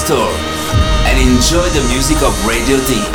Store and enjoy the music of Radio D.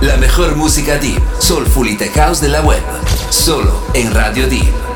La mejor música deep, soulful y tech house de la web. Solo en Radio Deep.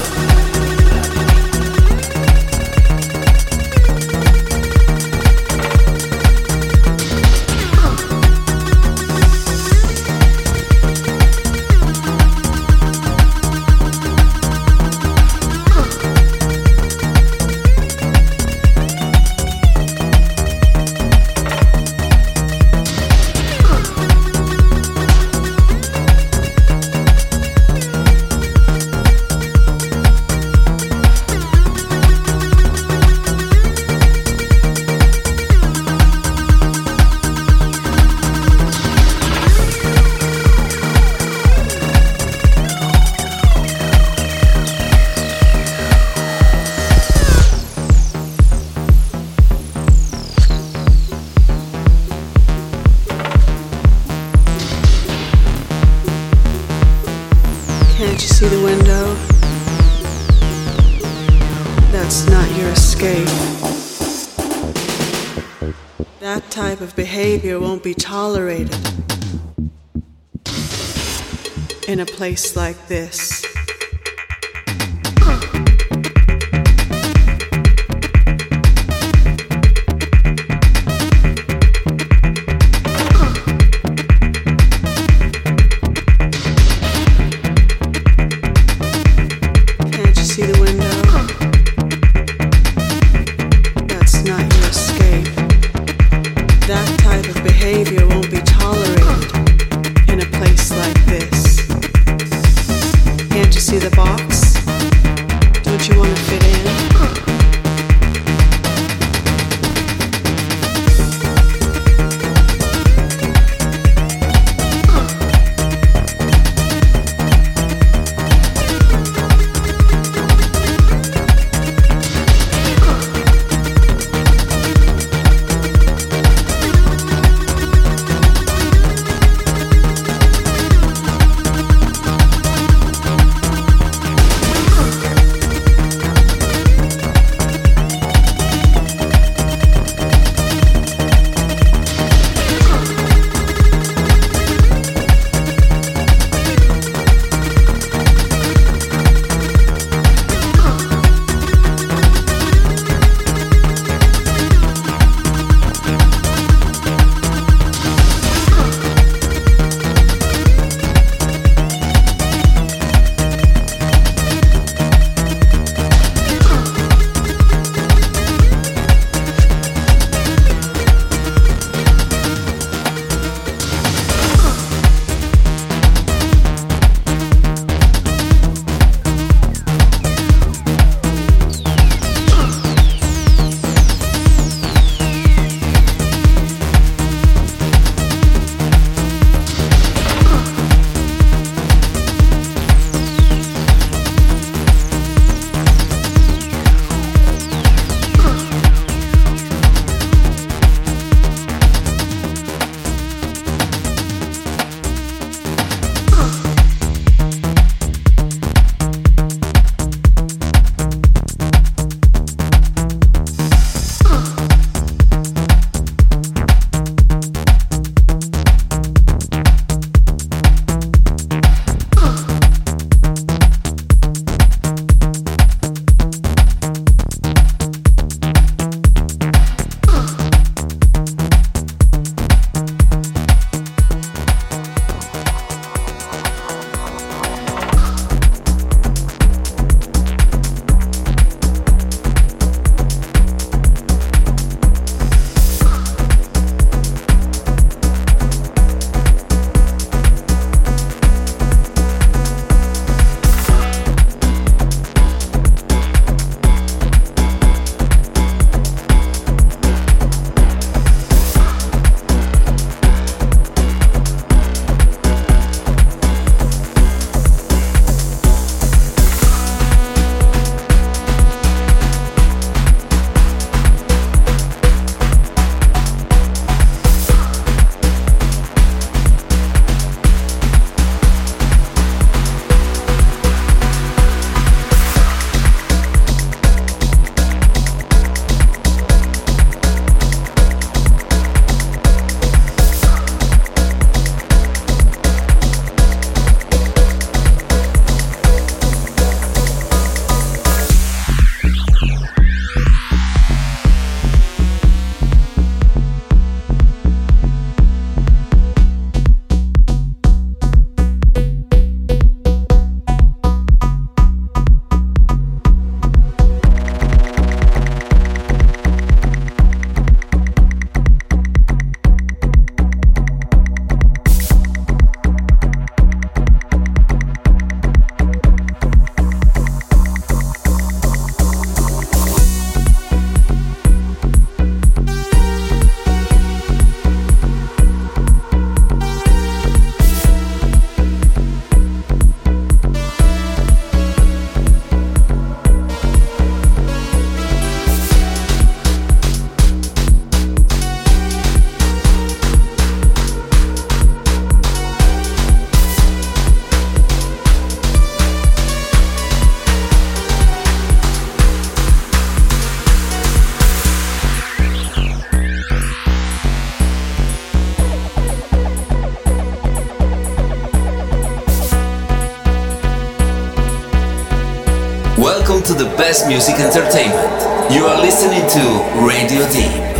in a place like this. Music entertainment. You are listening to Radio Deep.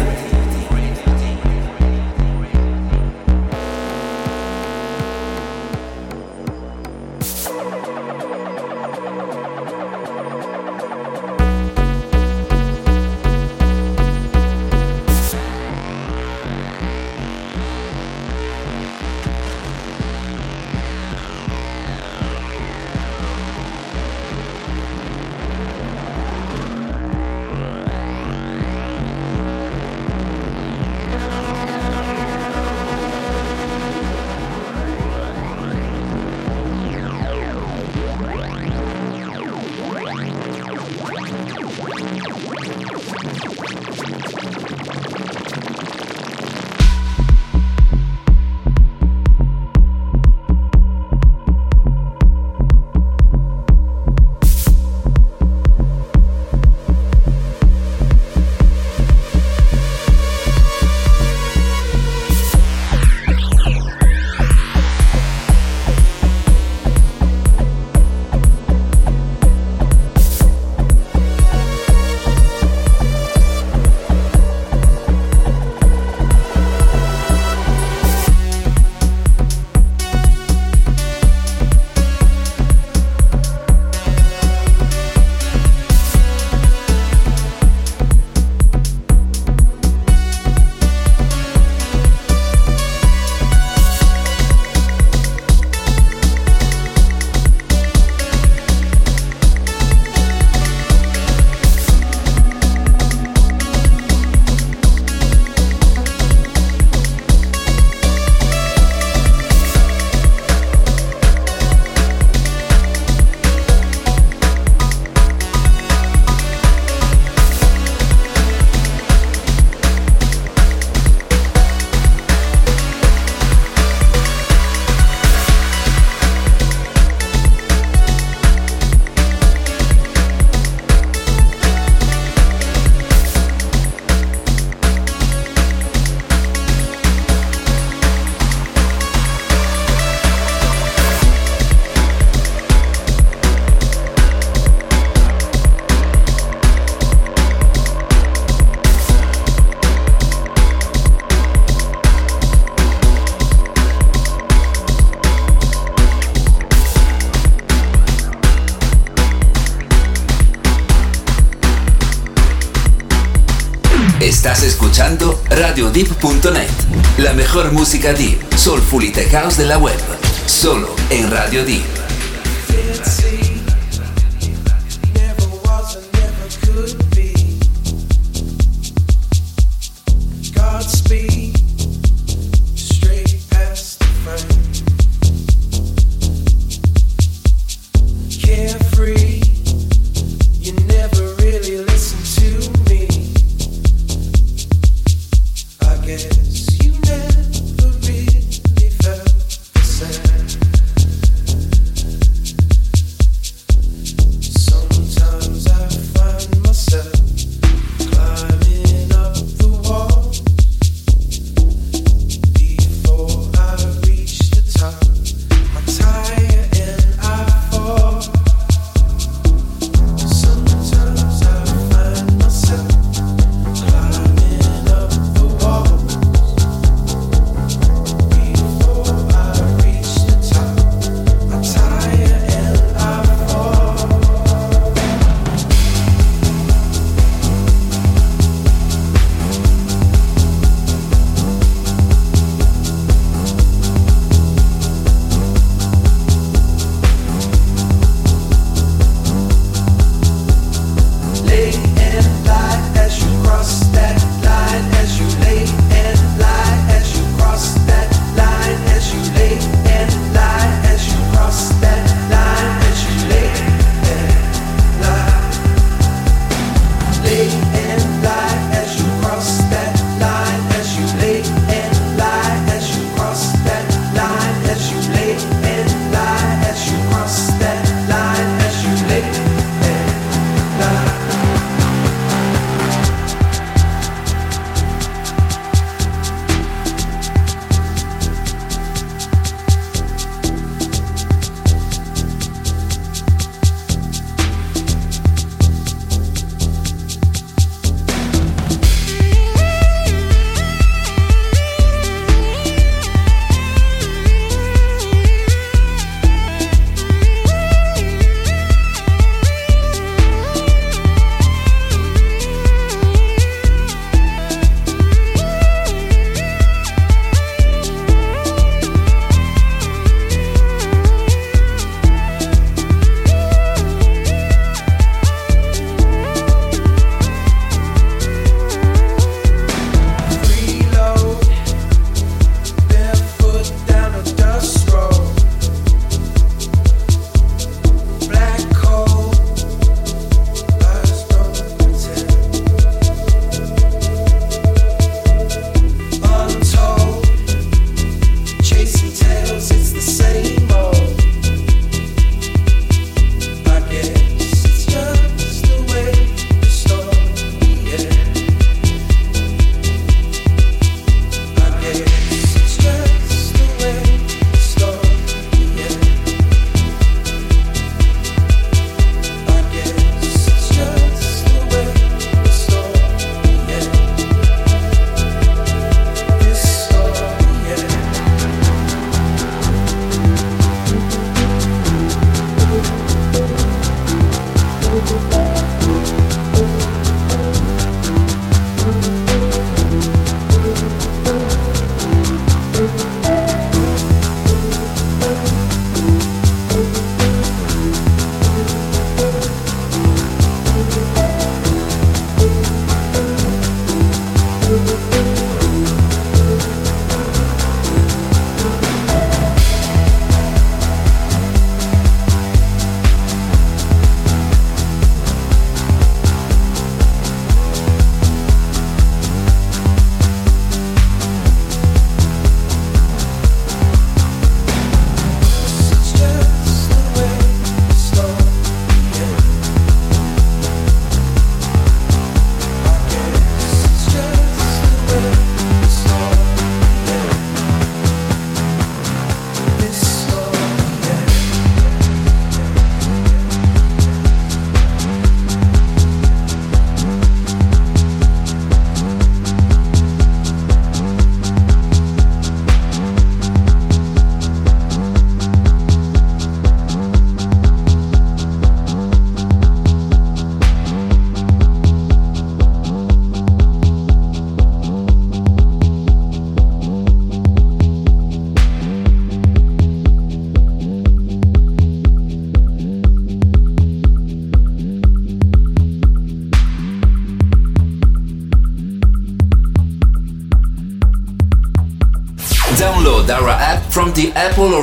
RadioDeep.net. La mejor música deep, soulful y tech house de la web. Solo en Radio Deep.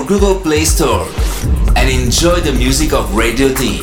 Google Play Store and enjoy the music of Radio D.